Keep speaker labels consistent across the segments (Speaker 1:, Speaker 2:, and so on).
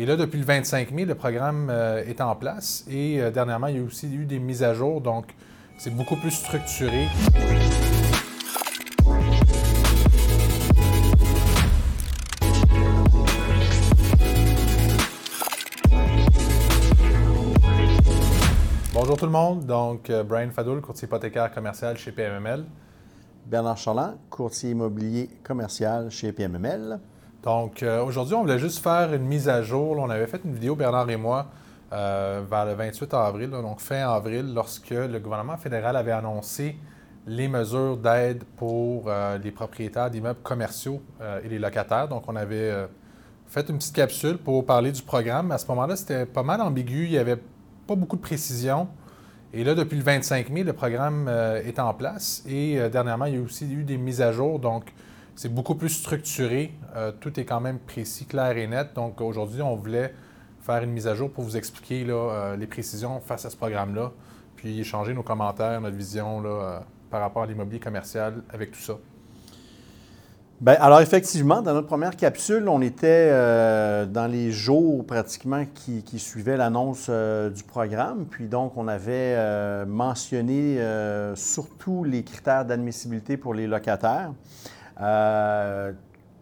Speaker 1: Et là, depuis le 25 mai, le programme euh, est en place. Et euh, dernièrement, il y a aussi eu des mises à jour, donc c'est beaucoup plus structuré. Bonjour tout le monde, donc euh, Brian Fadoul, courtier hypothécaire commercial chez PMML.
Speaker 2: Bernard Charland, courtier immobilier commercial chez PMML.
Speaker 1: Donc euh, aujourd'hui, on voulait juste faire une mise à jour. On avait fait une vidéo, Bernard et moi, euh, vers le 28 avril, donc fin avril, lorsque le gouvernement fédéral avait annoncé les mesures d'aide pour euh, les propriétaires d'immeubles commerciaux et les locataires. Donc on avait fait une petite capsule pour parler du programme. À ce moment-là, c'était pas mal ambigu. Il n'y avait pas beaucoup de précision. Et là, depuis le 25 mai, le programme est en place. Et dernièrement, il y a aussi eu des mises à jour. Donc, c'est beaucoup plus structuré. Euh, tout est quand même précis, clair et net. Donc, aujourd'hui, on voulait faire une mise à jour pour vous expliquer euh, les précisions face à ce programme-là, puis échanger nos commentaires, notre vision là, euh, par rapport à l'immobilier commercial avec tout ça.
Speaker 2: Bien, alors effectivement, dans notre première capsule, on était dans les jours pratiquement qui, suivaient l'annonce du programme. Puis donc, on avait mentionné surtout les critères d'admissibilité pour les locataires. Euh,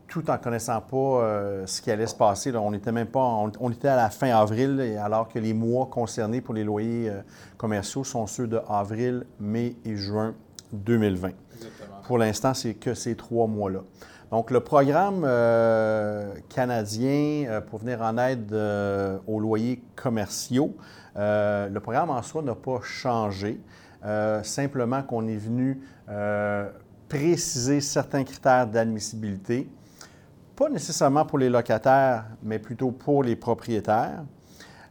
Speaker 2: tout en connaissant pas euh, ce qui allait se passer. là. On était même pas, on, on était à la fin avril, alors que les mois concernés pour les loyers euh, commerciaux sont ceux de avril, mai et juin 2020. Pour l'instant, c'est que ces trois mois-là. Donc, le programme euh, canadien pour venir en aide aux loyers commerciaux, le programme en soi n'a pas changé. Simplement qu'on est venu préciser certains critères d'admissibilité, pas nécessairement pour les locataires, mais plutôt pour les propriétaires.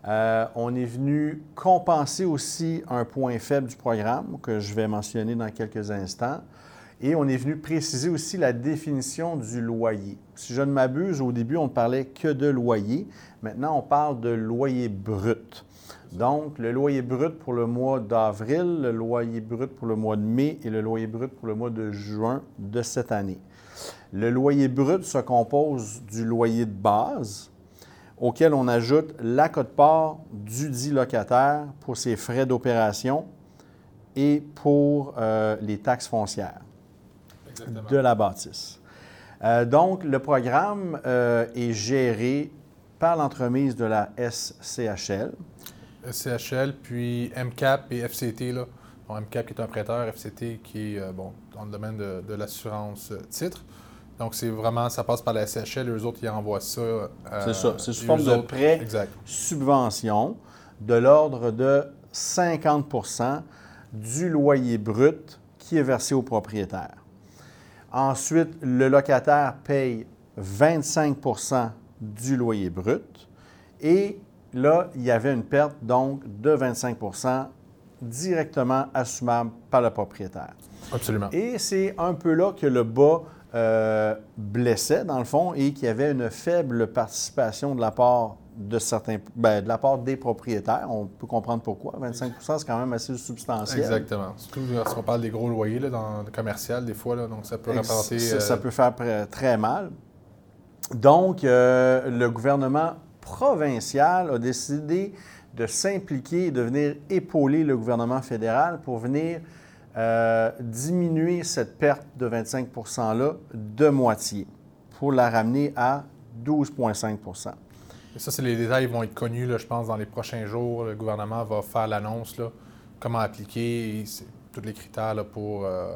Speaker 2: Euh, on est venu compenser aussi un point faible du programme que je vais mentionner dans quelques instants. Et on est venu préciser aussi la définition du loyer. Si je ne m'abuse, au début, on ne parlait que de loyer. Maintenant, on parle de loyer brut. Donc, le loyer brut pour le mois d'avril, le loyer brut pour le mois de mai et le loyer brut pour le mois de juin de cette année. Le loyer brut se compose du loyer de base, auquel on ajoute la cote-part du dit locataire pour ses frais d'opération et pour euh, les taxes foncières de la bâtisse. Euh, donc, le programme euh, est géré par l'entremise de la SCHL.
Speaker 1: SCHL, puis MCAP et FCT. Là. Bon, MCAP qui est un prêteur, FCT qui est euh, bon, dans le domaine de, de l'assurance euh, titre. Donc, c'est vraiment, ça passe par la SCHL, eux autres, ils envoient ça. euh,
Speaker 2: C'est ça, c'est sous forme de prêt.
Speaker 1: Exact.
Speaker 2: subvention de l'ordre de 50% du loyer brut qui est versé au propriétaire. Ensuite, le locataire paye 25% du loyer brut et là, il y avait une perte donc de 25% directement assumable par le propriétaire.
Speaker 1: Absolument.
Speaker 2: Et c'est un peu là que le bas euh, blessait, dans le fond, et qu'il y avait une faible participation de la part de certains, ben, de la part des propriétaires. On peut comprendre pourquoi. 25% c'est quand même assez substantiel.
Speaker 1: Exactement. Surtout lorsqu'on parle des gros loyers là, dans le commercial, des fois, là, donc ça peut représenter.
Speaker 2: ça,
Speaker 1: euh,
Speaker 2: ça peut faire très mal. Donc, euh, le gouvernement provincial a décidé de s'impliquer et de venir épauler le gouvernement fédéral pour venir euh, diminuer cette perte de 25 %-là de moitié pour la ramener à 12,5
Speaker 1: Et ça, c'est les détails qui vont être connus, je pense, dans les prochains jours. Le gouvernement va faire l'annonce, comment appliquer, tous les critères pour. euh,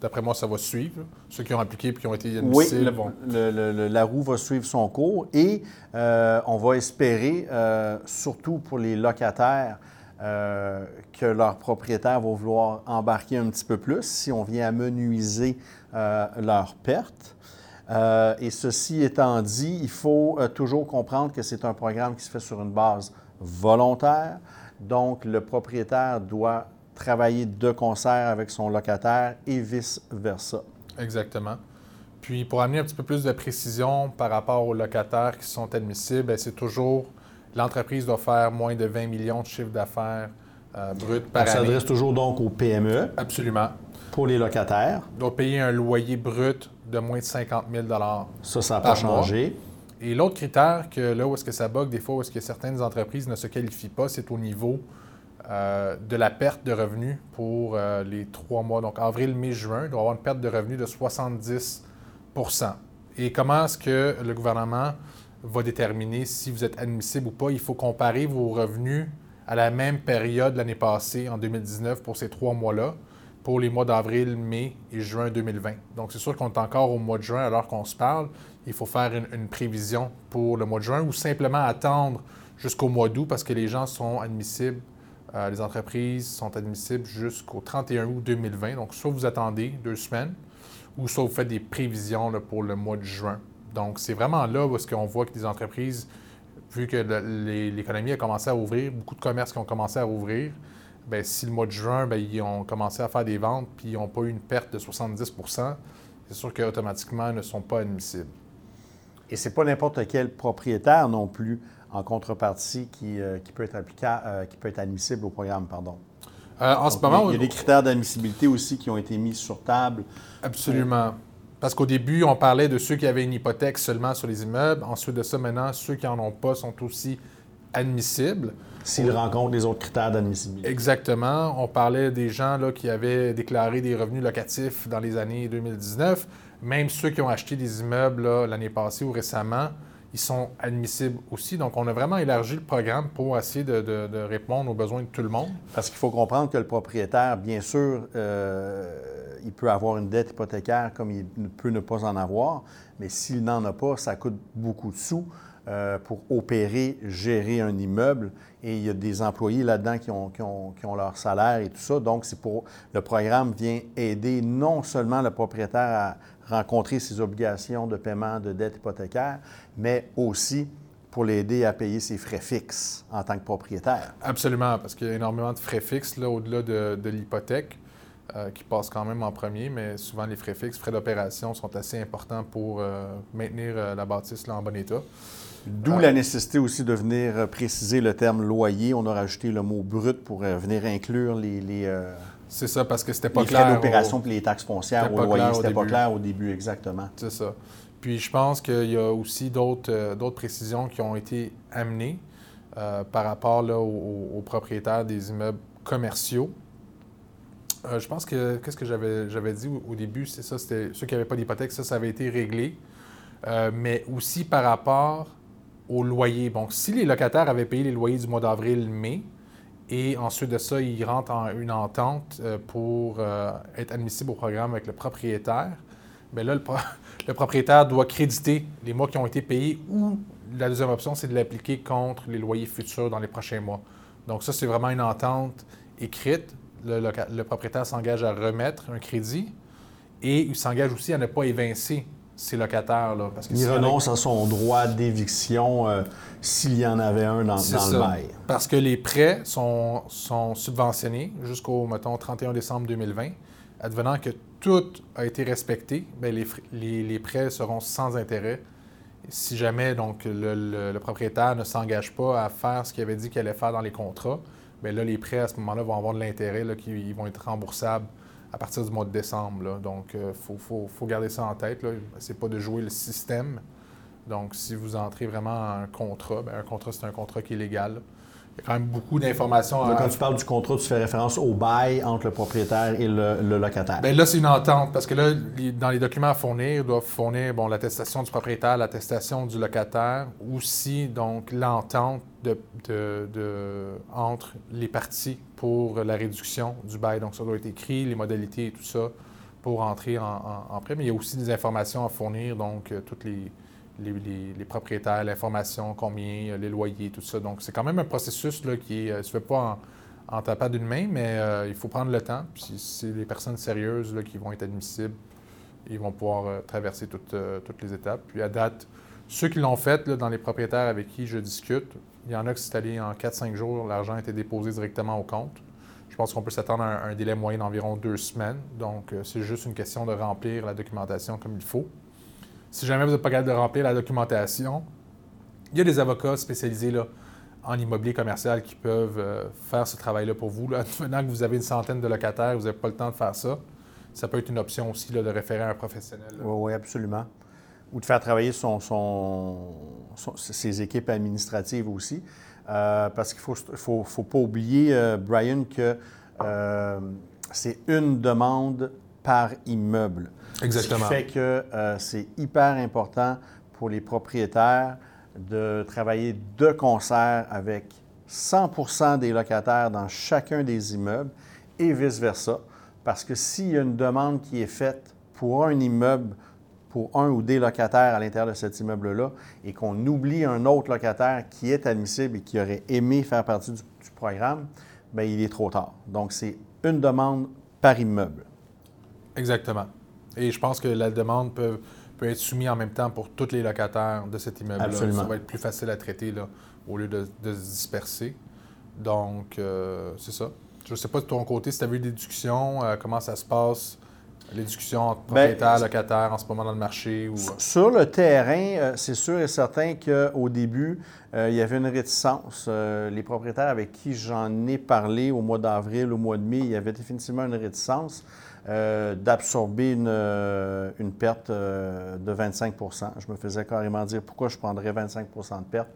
Speaker 1: D'après moi, ça va suivre. Ceux qui ont appliqué et qui ont été
Speaker 2: Oui,
Speaker 1: admissibles
Speaker 2: le-
Speaker 1: vont.
Speaker 2: le- le- le- la roue va suivre son cours et euh, on va espérer, euh, surtout pour les locataires, euh, que leurs propriétaires vont vouloir embarquer un petit peu plus si on vient amenuiser leurs pertes. Et ceci étant dit, il faut toujours comprendre que c'est un programme qui se fait sur une base volontaire. Donc, le propriétaire doit travailler de concert avec son locataire et vice-versa.
Speaker 1: Exactement. Puis pour amener un petit peu plus de précision par rapport aux locataires qui sont admissibles, ben, c'est toujours l'entreprise doit faire moins de 20 millions de chiffre d'affaires euh, brut par année.
Speaker 2: s'adresse toujours donc aux PME
Speaker 1: Absolument.
Speaker 2: pour les locataires.
Speaker 1: doit payer un loyer brut de moins de 50 000
Speaker 2: Ça, ça n'a pas changé.
Speaker 1: Et l'autre critère, que là où est-ce que ça bug des fois, où est-ce que certaines entreprises ne se qualifient pas, c'est au niveau euh, de la perte de revenus pour euh, les trois mois. Donc, avril, mai, juin, il doit avoir une perte de revenus de 70% Et comment est-ce que le gouvernement va déterminer si vous êtes admissible ou pas? Il faut comparer vos revenus à la même période l'année passée, en 2019, pour ces trois mois-là, pour les mois d'avril, mai et juin 2020. Donc, c'est sûr qu'on est encore au mois de juin alors qu'on se parle. Il faut faire une, une prévision pour le mois de juin ou simplement attendre jusqu'au mois d'août parce que les gens sont admissibles euh, les entreprises sont admissibles jusqu'au 31 août 2020. Donc, soit vous attendez deux semaines, ou soit vous faites des prévisions pour le mois de juin. Donc, c'est vraiment là où qu'on voit que des entreprises, vu que l'économie a commencé à ouvrir, beaucoup de commerces qui ont commencé à ouvrir, bien, si le mois de juin, bien, ils ont commencé à faire des ventes puis ils n'ont pas eu une perte de 70% c'est sûr qu'automatiquement, ils ne sont pas admissibles.
Speaker 2: Et ce n'est pas n'importe quel propriétaire non plus en contrepartie qui, euh, qui peut, être euh, qui peut être admissible au programme. Pardon.
Speaker 1: Euh, en ce moment,
Speaker 2: il y a des critères d'admissibilité aussi qui ont été mis sur table.
Speaker 1: Absolument. Parce qu'au début, on parlait de ceux qui avaient une hypothèque seulement sur les immeubles. Ensuite de ça, maintenant, ceux qui n'en ont pas sont aussi admissibles.
Speaker 2: S'ils rencontrent les autres critères d'admissibilité.
Speaker 1: Exactement. On parlait des gens là, qui avaient déclaré des revenus locatifs dans les années 2019. Même ceux qui ont acheté des immeubles l'année passée ou récemment ils sont admissibles aussi. Donc, on a vraiment élargi le programme pour essayer de, répondre aux besoins de tout le monde.
Speaker 2: Parce qu'il faut comprendre que le propriétaire, bien sûr, euh, il peut avoir une dette hypothécaire comme il peut ne pas en avoir, mais s'il n'en a pas, ça coûte beaucoup de sous. Euh, pour opérer, gérer un immeuble. Et il y a des employés là-dedans qui ont, qui ont, leur salaire et tout ça. Donc, c'est pour le programme vient aider non seulement le propriétaire à rencontrer ses obligations de paiement de dette hypothécaire, mais aussi pour l'aider à payer ses frais fixes en tant que propriétaire.
Speaker 1: Absolument, parce qu'il y a énormément de frais fixes là, au-delà de, l'hypothèque. Euh, qui passent quand même en premier, mais souvent les frais fixes, frais d'opération sont assez importants pour euh, maintenir euh, la bâtisse là, en bon état.
Speaker 2: D'où la nécessité aussi de venir préciser le terme loyer. On a rajouté le mot brut pour venir inclure les.
Speaker 1: C'est ça, parce que c'était pas
Speaker 2: clair. Les frais d'opération les taxes foncières au loyer, c'était pas clair au début, exactement.
Speaker 1: C'est ça. Puis je pense qu'il y a aussi d'autres précisions qui ont été amenées par rapport là, aux propriétaires des immeubles commerciaux. Euh, je pense que qu'est-ce que j'avais, dit au, début, c'est ça, c'était ceux qui n'avaient pas d'hypothèque, ça, ça avait été réglé. Euh, mais aussi par rapport au loyer. Donc, si les locataires avaient payé les loyers du mois d'avril-mai, et ensuite de ça, ils rentrent en une entente euh, pour être admissibles au programme avec le propriétaire, bien là, le, propriétaire doit créditer les mois qui ont été payés ou la deuxième option, c'est de l'appliquer contre les loyers futurs dans les prochains mois. Donc ça, c'est vraiment une entente écrite le, propriétaire s'engage à remettre un crédit et il s'engage aussi à ne pas évincer ses locataires. Là,
Speaker 2: parce il renonce à son droit d'éviction euh, s'il y en avait un dans, le bail.
Speaker 1: Parce que les prêts sont, subventionnés jusqu'au, mettons, 31 décembre 2020. Advenant que tout a été respecté, bien, les, prêts seront sans intérêt. Si jamais donc, le, le propriétaire ne s'engage pas à faire ce qu'il avait dit qu'il allait faire dans les contrats, bien là, les prêts à ce moment-là vont avoir de l'intérêt, qui vont être remboursables à partir du mois de décembre. Donc, il euh, faut, garder ça en tête. Ce n'est pas de jouer le système. Donc, si vous entrez vraiment un contrat, bien, un contrat, c'est un contrat qui est légal. Il y a quand même beaucoup d'informations.
Speaker 2: Quand tu parles du contrat, tu fais référence au bail entre le propriétaire et le, locataire.
Speaker 1: Bien, là, c'est une entente parce que là, dans les documents à fournir, ils doivent fournir bon, l'attestation du propriétaire, l'attestation du locataire, aussi donc l'entente de, entre les parties pour la réduction du bail. Donc, ça doit être écrit, les modalités et tout ça pour entrer en, prêt. Mais il y a aussi des informations à fournir, donc euh, toutes les les, propriétaires, l'information, combien, les loyers, tout ça. Donc, c'est quand même un processus qui ne euh, se fait pas en, tapant d'une main, mais euh, il faut prendre le temps. Puis, c'est les personnes sérieuses qui vont être admissibles. Ils vont pouvoir euh, traverser toutes, les étapes. Puis, à date, ceux qui l'ont fait, dans les propriétaires avec qui je discute, il y en a qui s'est allé en 4-5 jours, l'argent a été déposé directement au compte. Je pense qu'on peut s'attendre à un délai moyen d'environ deux semaines. Donc, c'est juste une question de remplir la documentation comme il faut. Si jamais vous n'êtes pas capable de remplir la documentation, il y a des avocats spécialisés là, en immobilier commercial qui peuvent euh, faire ce travail-là pour vous. Maintenant que vous avez une centaine de locataires, vous n'avez pas le temps de faire ça, ça peut être une option aussi de référer à un professionnel.
Speaker 2: Oui, oui, absolument. ou de faire travailler son, ses équipes administratives aussi. parce qu'il ne faut, faut, pas oublier, Brian, que c'est une demande par immeuble.
Speaker 1: Exactement.
Speaker 2: Ce qui fait que c'est hyper important pour les propriétaires de travailler de concert avec 100 des locataires dans chacun des immeubles et vice-versa. Parce que s'il y a une demande qui est faite pour un immeuble, pour un ou des locataires à l'intérieur de cet immeuble-là, et qu'on oublie un autre locataire qui est admissible et qui aurait aimé faire partie du, programme, bien, il est trop tard. Donc, c'est une demande par immeuble.
Speaker 1: Exactement. Et je pense que la demande peut peut être soumis en même temps pour tous les locataires de cet immeuble-là. Ça va être plus facile à traiter là, au lieu de, se disperser. Donc, euh, c'est ça. Je ne sais pas de ton côté si tu as vu des discussions, euh, comment ça se passe, les discussions entre ben, propriétaires, locataires en ce moment dans le marché? Ou... Euh?
Speaker 2: Sur le terrain, c'est sûr et certain qu'au début, il y avait une réticence. les propriétaires avec qui j'en ai parlé au mois d'avril, au mois de mai, il y avait définitivement une réticence. Euh, d'absorber une, euh, perte euh, de 25% Je me faisais carrément dire pourquoi je prendrais 25% de perte?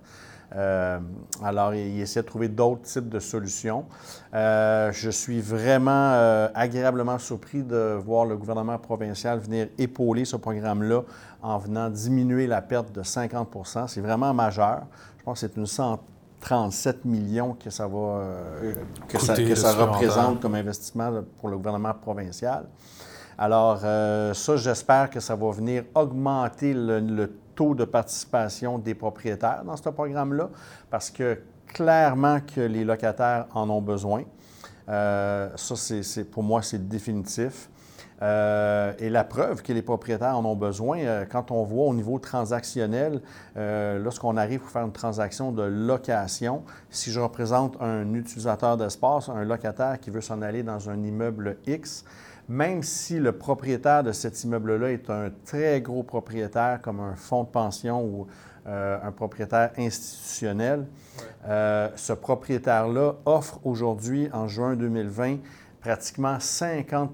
Speaker 2: alors, il essaie de trouver d'autres types de solutions. je suis vraiment agréablement surpris de voir le gouvernement provincial venir épauler ce programme-là en venant diminuer la perte de 50% C'est vraiment majeur. Je pense que c'est une, 37 millions que ça va euh, que ça, représente comme investissement pour le gouvernement provincial. Alors, euh, ça, j'espère que ça va venir augmenter le, taux de participation des propriétaires dans ce programme-là, parce que clairement que les locataires en ont besoin. Euh, ça, c'est, pour moi, c'est définitif. Euh, et la preuve que les propriétaires en ont besoin, euh, quand on voit au niveau transactionnel, euh, lorsqu'on arrive pour faire une transaction de location, si je représente un utilisateur d'espace, un locataire qui veut s'en aller dans un immeuble X, même si le propriétaire de cet immeuble-là est un très gros propriétaire comme un fonds de pension ou un propriétaire institutionnel, ce propriétaire-là offre aujourd'hui, en juin 2020, pratiquement 50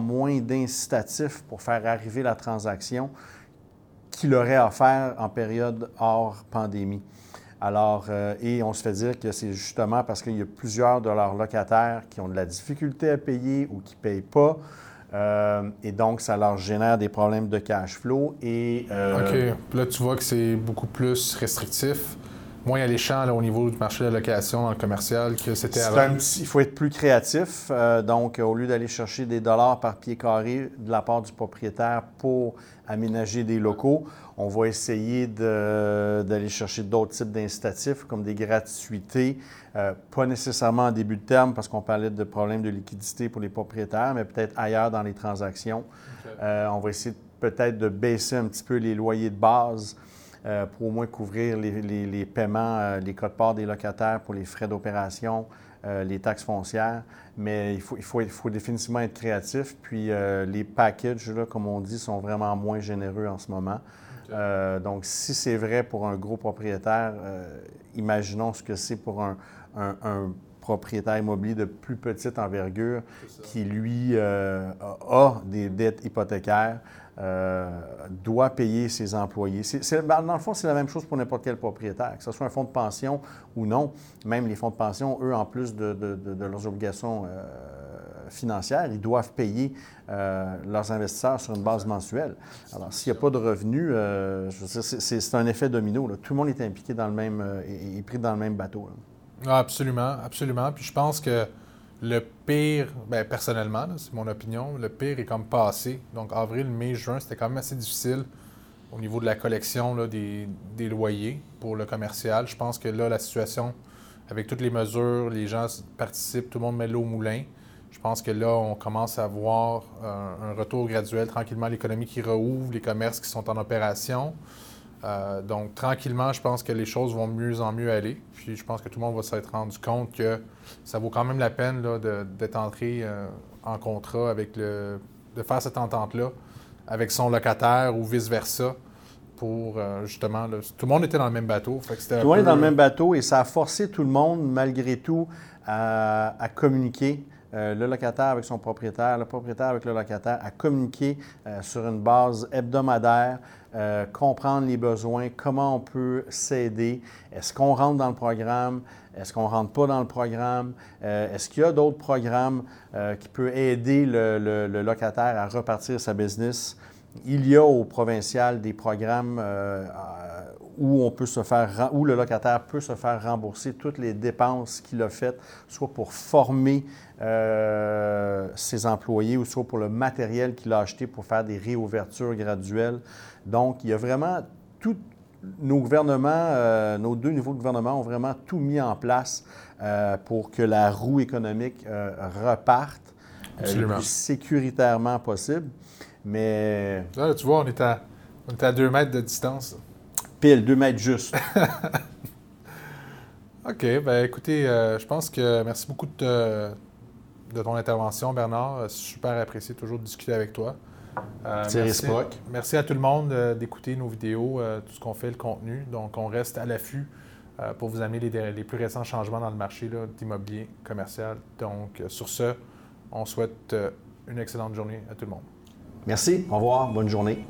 Speaker 2: moins d'incitatifs pour faire arriver la transaction qu'il aurait offert en période hors pandémie. Alors, euh, et on se fait dire que c'est justement parce qu'il y a plusieurs de leurs locataires qui ont de la difficulté à payer ou qui ne payent pas. Euh, et donc, ça leur génère des problèmes de cash flow. Et,
Speaker 1: euh, OK. Là, tu vois que c'est beaucoup plus restrictif moins alléchant là, au niveau du marché de la location dans le commercial que c'était avant.
Speaker 2: il faut être plus créatif. Euh, donc, au lieu d'aller chercher des dollars par pied carré de la part du propriétaire pour aménager des locaux, on va essayer d'aller chercher d'autres types d'incitatifs comme des gratuités, euh, pas nécessairement en début de terme parce qu'on parlait de problèmes de liquidité pour les propriétaires, mais peut-être ailleurs dans les transactions. Euh, on va essayer peut-être de baisser un petit peu les loyers de base euh, pour au moins couvrir les, paiements, euh, les codes-parts des locataires pour les frais d'opération, euh, les taxes foncières. Mais il faut, il faut, il faut définitivement être créatif. Puis les packages, là, comme on dit, sont vraiment moins généreux en ce moment. donc, si c'est vrai pour un gros propriétaire, imaginons ce que c'est pour un, propriétaire immobilier de plus petite envergure qui, lui, a des dettes hypothécaires. Euh, doit payer ses employés. Ben, dans le fond, c'est la même chose pour n'importe quel propriétaire, que ce soit un fonds de pension ou non. Même les fonds de pension, eux, en plus de, leurs obligations euh, financières, ils doivent payer euh, leurs investisseurs sur une base mensuelle. Alors, s'il n'y a pas de revenus, c'est un effet domino. Tout le monde est impliqué dans le même, et, pris dans le même bateau.
Speaker 1: Ah, absolument, absolument. Puis je pense que le pire, ben, personnellement, c'est mon opinion, le pire est comme passé. Donc, avril, mai, juin, c'était quand même assez difficile au niveau de la collection des, loyers pour le commercial. Je pense que là, la situation, avec toutes les mesures, les gens participent, tout le monde met l'eau au moulin. Je pense que là, on commence à voir un, un retour graduel, tranquillement, l'économie qui rouvre, les commerces qui sont en opération. Euh, donc, tranquillement, je pense que les choses vont mieux en mieux aller. Puis, je pense que tout le monde va s'être rendu compte que ça vaut quand même la peine d'être entré euh, en contrat avec le. de faire cette entente-là avec son locataire ou vice-versa pour euh, justement. tout le monde était dans le même bateau.
Speaker 2: tout le monde est dans le même bateau et ça a forcé tout le monde, malgré tout, à communiquer. Euh, le locataire avec son propriétaire, le propriétaire avec le locataire, à communiquer euh, sur une base hebdomadaire euh, comprendre les besoins, comment on peut s'aider. Est-ce qu'on rentre dans le programme? Est-ce qu'on ne rentre pas dans le programme? Euh, est-ce qu'il y a d'autres programmes euh, qui peuvent aider le, locataire à repartir sa business? Il y a au provincial des programmes où, on peut se faire, où le locataire peut se faire rembourser toutes les dépenses qu'il a faites, soit pour former ses employés ou soit pour le matériel qu'il a acheté pour faire des réouvertures graduelles. Donc, il y a vraiment tout, nos gouvernements, euh, nos deux niveaux de gouvernement ont vraiment tout mis en place euh, pour que la roue économique euh, reparte le plus sécuritairement possible. Mais.
Speaker 1: Là, tu vois, on est à, à deux mètres de distance.
Speaker 2: Pile, deux mètres juste.
Speaker 1: OK. Bien, écoutez, je pense que merci beaucoup de, de ton intervention, Bernard. Super apprécié toujours de discuter avec toi.
Speaker 2: Euh,
Speaker 1: merci, à tout le monde euh, d'écouter nos vidéos, euh, tout ce qu'on fait, le contenu. Donc, on reste à l'affût pour vous amener les, plus récents changements dans le marché d'immobilier commercial. Donc, sur ce, on souhaite une excellente journée à tout le monde.
Speaker 2: Merci. Au revoir. Bonne journée.